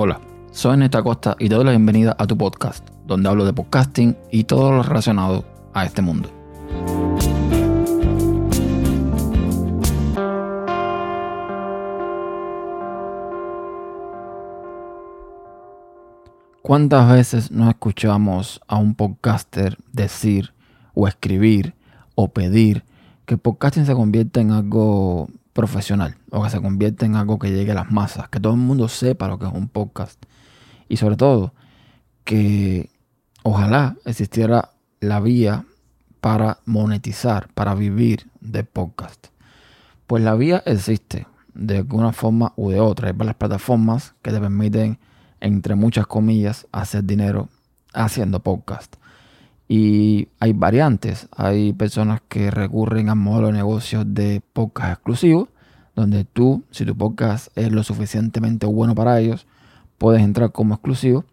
Hola, soy Neta Costa y te doy la bienvenida a tu podcast, donde hablo de podcasting y todo lo relacionado a este mundo. ¿Cuántas veces nos escuchamos a un podcaster decir o escribir o pedir que el podcasting se convierta en algo profesional o que se convierta en algo que llegue a las masas, que todo el mundo sepa lo que es un podcast y sobre todo que ojalá existiera la vía para monetizar, para vivir de podcast. Pues la vía existe de alguna forma u de otra. Hay varias plataformas que te permiten entre muchas comillas, hacer dinero haciendo podcast. Y hay variantes. Hay personas que recurren a modelo de negocio de podcast exclusivos, donde tú, si tu podcast es lo suficientemente bueno para ellos, puedes entrar como exclusivo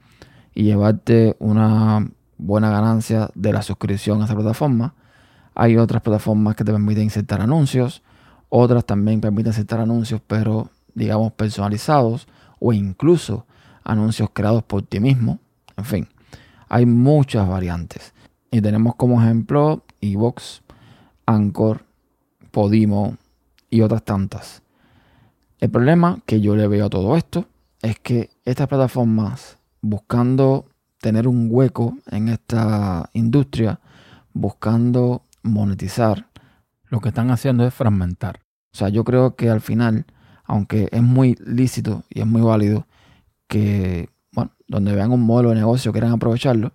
y llevarte una buena ganancia de la suscripción a esa plataforma. Hay otras plataformas que te permiten insertar anuncios, otras también permiten insertar anuncios, pero digamos personalizados o incluso anuncios creados por ti mismo. En fin, hay muchas variantes. Y tenemos como ejemplo Evox, Anchor, Podimo y otras tantas. El problema que yo le veo a todo esto es que estas plataformas, buscando tener un hueco en esta industria, buscando monetizar, lo que están haciendo es fragmentar. O sea, yo creo que al final, aunque es muy lícito y es muy válido que, bueno, donde vean un modelo de negocio quieran aprovecharlo,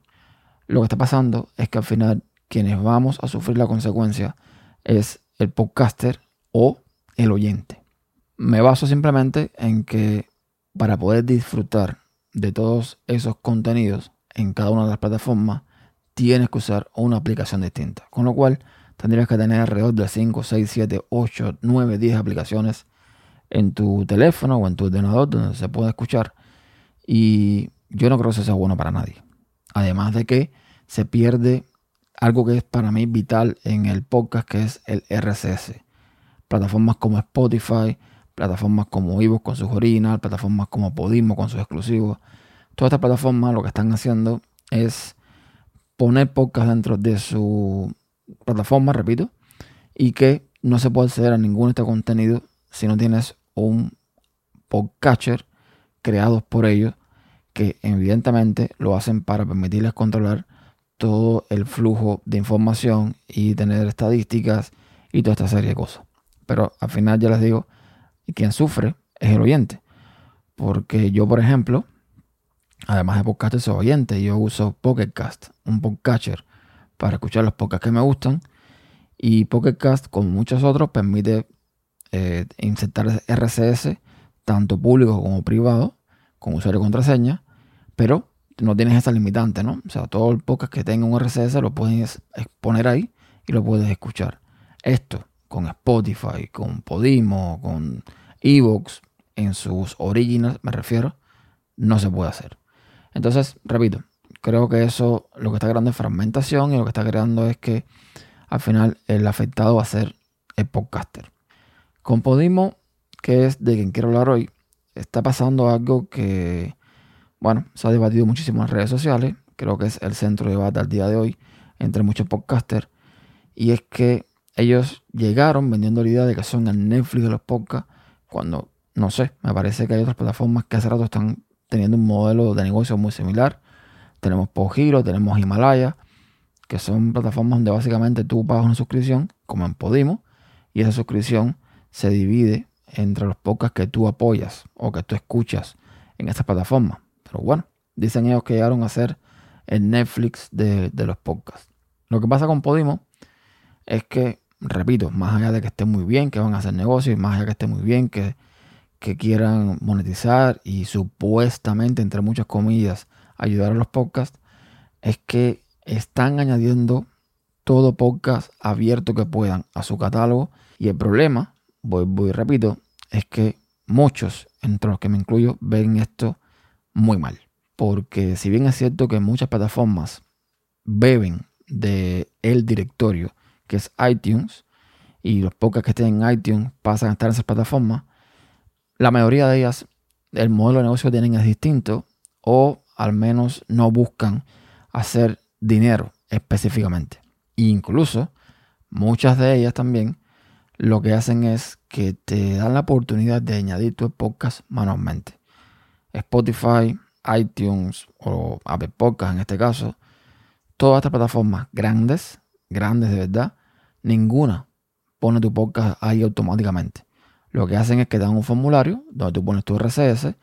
lo que está pasando es que al final quienes vamos a sufrir la consecuencia es el podcaster o el oyente. Me baso simplemente en que para poder disfrutar de todos esos contenidos en cada una de las plataformas, tienes que usar una aplicación distinta. Con lo cual, tendrías que tener alrededor de 5, 6, 7, 8, 9, 10 aplicaciones en tu teléfono o en tu ordenador donde se pueda escuchar y yo no creo que eso sea bueno para nadie. Además de que se pierde algo que es para mí vital en el podcast, que es el RSS. Plataformas como Spotify, plataformas como Evox con sus original, plataformas como Podimo con sus exclusivos. Todas estas plataformas lo que están haciendo es poner podcast dentro de su plataforma, repito, y que no se puede acceder a ningún de este contenido si no tienes un podcatcher creados por ellos que evidentemente lo hacen para permitirles controlar todo el flujo de información y tener estadísticas y toda esta serie de cosas. Pero al final ya les digo, quien sufre es el oyente. Porque yo, por ejemplo, además de podcast, soy oyente. Yo uso Pocketcast, un podcatcher, para escuchar los podcasts que me gustan. Y Pocketcast, como muchos otros, permite eh, insertar RCS, tanto público como privado, con usuario y contraseña, pero no tienes esa limitante, ¿no? O sea, todo el podcast que tenga un RSS lo puedes poner ahí y lo puedes escuchar. Esto con Spotify, con Podimo, con Evox, en sus originals, me refiero, no se puede hacer. Entonces, repito, creo que eso lo que está creando es fragmentación y lo que está creando es que al final el afectado va a ser el podcaster. Con Podimo, que es de quien quiero hablar hoy, está pasando algo que, bueno, se ha debatido muchísimo en las redes sociales. Creo que es el centro de debate al día de hoy entre muchos podcasters. Y es que ellos llegaron vendiendo la idea de que son el Netflix de los podcasts, cuando, no sé, me parece que hay otras plataformas que hace rato están teniendo un modelo de negocio muy similar. Tenemos Pogiro, tenemos Himalaya, que son plataformas donde básicamente tú pagas una suscripción, como en Podimo, y esa suscripción se divide entre los podcasts que tú apoyas o que tú escuchas en esta plataforma. Pero bueno, dicen ellos que llegaron a ser el Netflix de, los podcasts. Lo que pasa con Podimo es que, repito, más allá de que esté muy bien, que van a hacer negocios, más allá de que esté muy bien, que, quieran monetizar y supuestamente, entre muchas comillas, ayudar a los podcasts, es que están añadiendo todo podcast abierto que puedan a su catálogo. Y el problema voy, voy repito, es que muchos, entre los que me incluyo, ven esto muy mal. Porque si bien es cierto que muchas plataformas beben de el directorio que es iTunes y los pocos que estén en iTunes pasan a estar en esas plataformas, la mayoría de ellas el modelo de negocio que tienen es distinto o al menos no buscan hacer dinero específicamente. incluso muchas de ellas también lo que hacen es que te dan la oportunidad de añadir tu podcast manualmente. Spotify, iTunes o Apple Podcast en este caso, todas estas plataformas grandes, grandes de verdad, ninguna pone tu podcast ahí automáticamente. Lo que hacen es que dan un formulario donde tú pones tu RCS,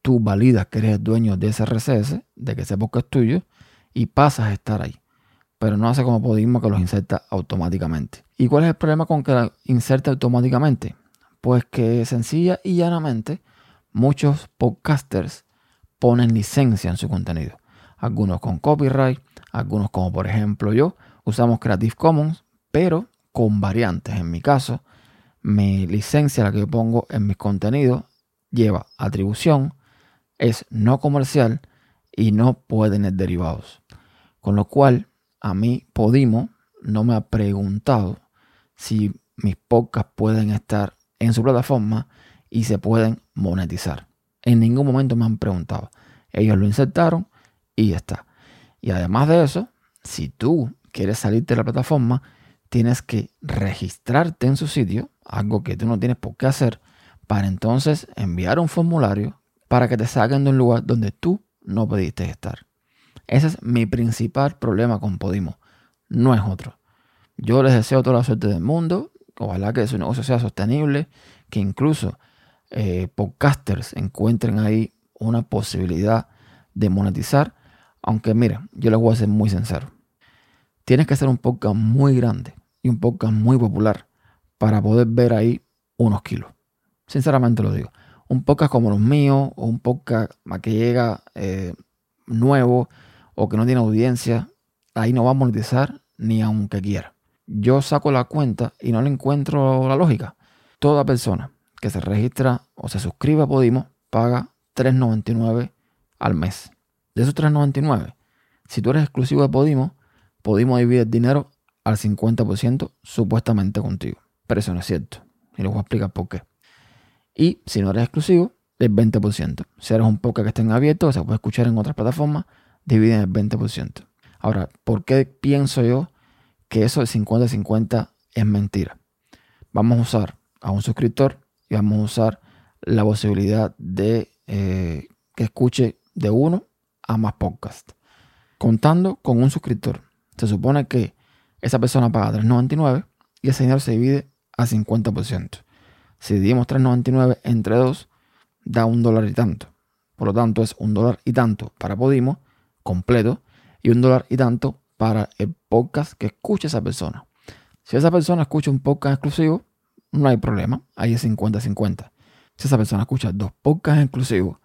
tú validas que eres el dueño de ese RCS, de que ese podcast es tuyo, y pasas a estar ahí. Pero no hace como Podimo que los inserta automáticamente. ¿Y cuál es el problema con que la inserte automáticamente? Pues que sencilla y llanamente muchos podcasters ponen licencia en su contenido. Algunos con copyright, algunos como por ejemplo yo, usamos Creative Commons, pero con variantes. En mi caso, mi licencia, la que yo pongo en mis contenidos, lleva atribución, es no comercial y no puede tener derivados. Con lo cual, a mí Podimo no me ha preguntado si mis podcasts pueden estar en su plataforma y se pueden monetizar. En ningún momento me han preguntado. Ellos lo insertaron y ya está. Y además de eso, si tú quieres salirte de la plataforma, tienes que registrarte en su sitio, algo que tú no tienes por qué hacer, para entonces enviar un formulario para que te saquen de un lugar donde tú no pediste estar. Ese es mi principal problema con Podimo, no es otro. Yo les deseo toda la suerte del mundo, ojalá que su negocio sea sostenible, que incluso eh, podcasters encuentren ahí una posibilidad de monetizar, aunque mira, yo les voy a ser muy sincero. Tienes que ser un podcast muy grande y un podcast muy popular para poder ver ahí unos kilos. Sinceramente lo digo. Un podcast como los míos o un podcast que llega eh, nuevo o que no tiene audiencia, ahí no va a monetizar ni aunque quiera. Yo saco la cuenta y no le encuentro la lógica. Toda persona que se registra o se suscribe a Podimo paga 3.99 al mes. De esos 3.99, si tú eres exclusivo de Podimo, Podimo divide el dinero al 50% supuestamente contigo. Pero eso no es cierto. Y les voy a explicar por qué. Y si no eres exclusivo, el 20%. Si eres un podcast que esté en abierto, que se puede escuchar en otras plataformas, dividen el 20%. Ahora, ¿por qué pienso yo que eso del 50-50 es mentira? Vamos a usar a un suscriptor y vamos a usar la posibilidad de eh, que escuche de uno a más podcasts. Contando con un suscriptor. Se supone que esa persona paga 3.99 y el señor se divide a 50%. Si dividimos 3.99 entre dos, da un dólar y tanto. Por lo tanto, es un dólar y tanto para Podimo completo y un dólar y tanto para el podcast que escuche esa persona. Si esa persona escucha un podcast exclusivo, no hay problema. Ahí es 50-50. Si esa persona escucha dos podcasts exclusivos,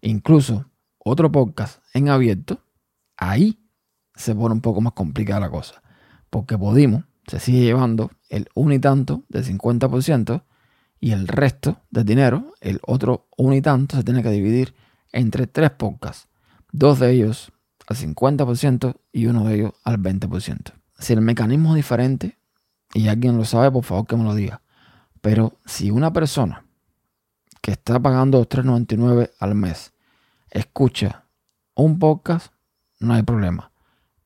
incluso otro podcast en abierto, ahí se pone un poco más complicada la cosa porque Podimo se sigue llevando el un y tanto del 50% y el resto del dinero, el otro un y tanto, se tiene que dividir entre tres podcasts. Dos de ellos al 50% y uno de ellos al 20%. Si el mecanismo es diferente y alguien lo sabe, por favor que me lo diga. Pero si una persona que está pagando 3.99 al mes escucha un podcast, no hay problema.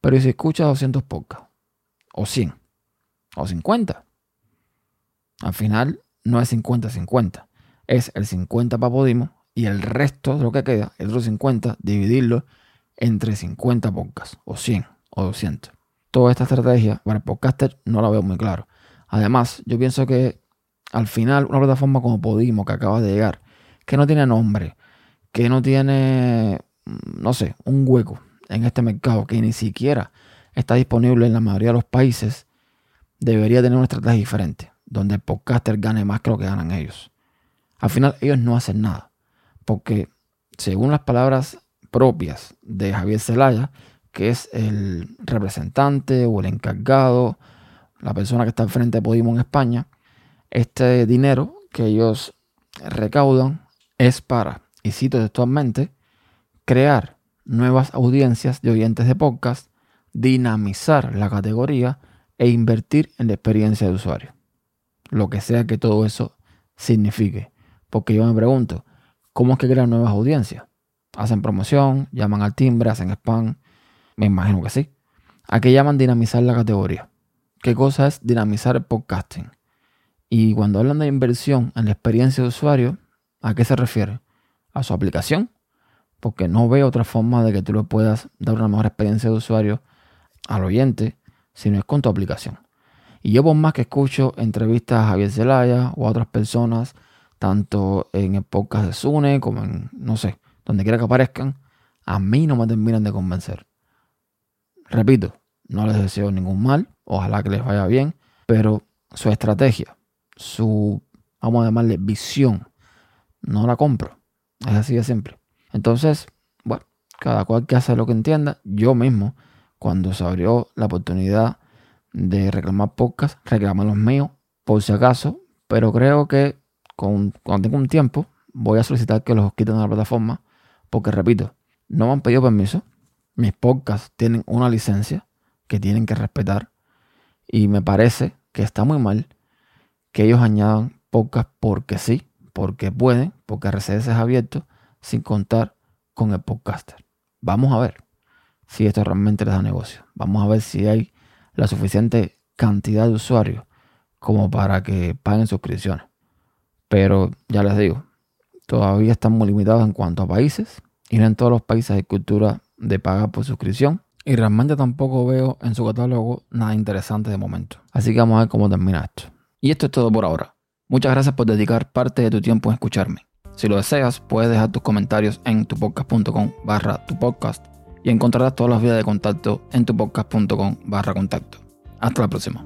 Pero si escucha 200 podcasts o 100 o 50. Al final no es 50-50, es el 50 para Podimo y el resto de lo que queda, el otro 50, dividirlo entre 50 podcasts o 100 o 200. Toda esta estrategia para el podcaster no la veo muy claro. Además, yo pienso que al final una plataforma como Podimo que acaba de llegar, que no tiene nombre, que no tiene, mm, no sé, un hueco en este mercado, que ni siquiera está disponible en la mayoría de los países, debería tener una estrategia diferente, donde el podcaster gane más que lo que ganan ellos. Al final ellos no hacen nada, porque según las palabras propias de Javier Zelaya, que es el representante o el encargado, la persona que está al frente de Podimo en España, este dinero que ellos recaudan es para, y cito textualmente, crear nuevas audiencias de oyentes de podcast dinamizar la categoría e invertir en la experiencia de usuario. Lo que sea que todo eso signifique. Porque yo me pregunto, ¿Cómo es que crean nuevas audiencias? Hacen promoción, llaman al timbre, hacen spam. Me imagino que sí. ¿A qué llaman dinamizar la categoría? ¿Qué cosa es dinamizar el podcasting? Y cuando hablan de inversión en la experiencia de usuario, ¿a qué se refiere? ¿A su aplicación? Porque no veo otra forma de que tú le puedas dar una mejor experiencia de usuario al oyente si no es con tu aplicación. Y yo por más que escucho entrevistas a Javier Zelaya o a otras personas, tanto en el podcast de Sune como en, no sé, donde quiera que aparezcan, a mí no me terminan de convencer. Repito, no les deseo ningún mal, ojalá que les vaya bien, pero su estrategia, su, vamos a llamarle visión, no la compro. Es así de simple. Entonces, bueno, cada cual que hace lo que entienda. Yo mismo, cuando se abrió la oportunidad de reclamar podcast, reclamar los míos, por si acaso, pero creo que con, cuando tengo un tiempo, voy a solicitar que los quiten de la plataforma, porque repito, no me han pedido permiso, mis podcasts tienen una licencia que tienen que respetar, y me parece que está muy mal que ellos añadan podcast porque sí, porque pueden, porque RCS es abierto, sin contar con el podcaster. Vamos a ver si esto realmente les da negocio. Vamos a ver si hay la suficiente cantidad de usuarios como para que paguen suscripciones. Pero ya les digo, todavía están muy limitados en cuanto a países y no en todos los países hay cultura de pagar por suscripción. Y realmente tampoco veo en su catálogo nada interesante de momento. Así que vamos a ver cómo termina esto. Y esto es todo por ahora. Muchas gracias por dedicar parte de tu tiempo en escucharme. Si lo deseas, puedes dejar tus comentarios en tupodcast.com barra tu podcast y encontrarás todas las vías de contacto en tupodcast.com barra contacto. Hasta la próxima.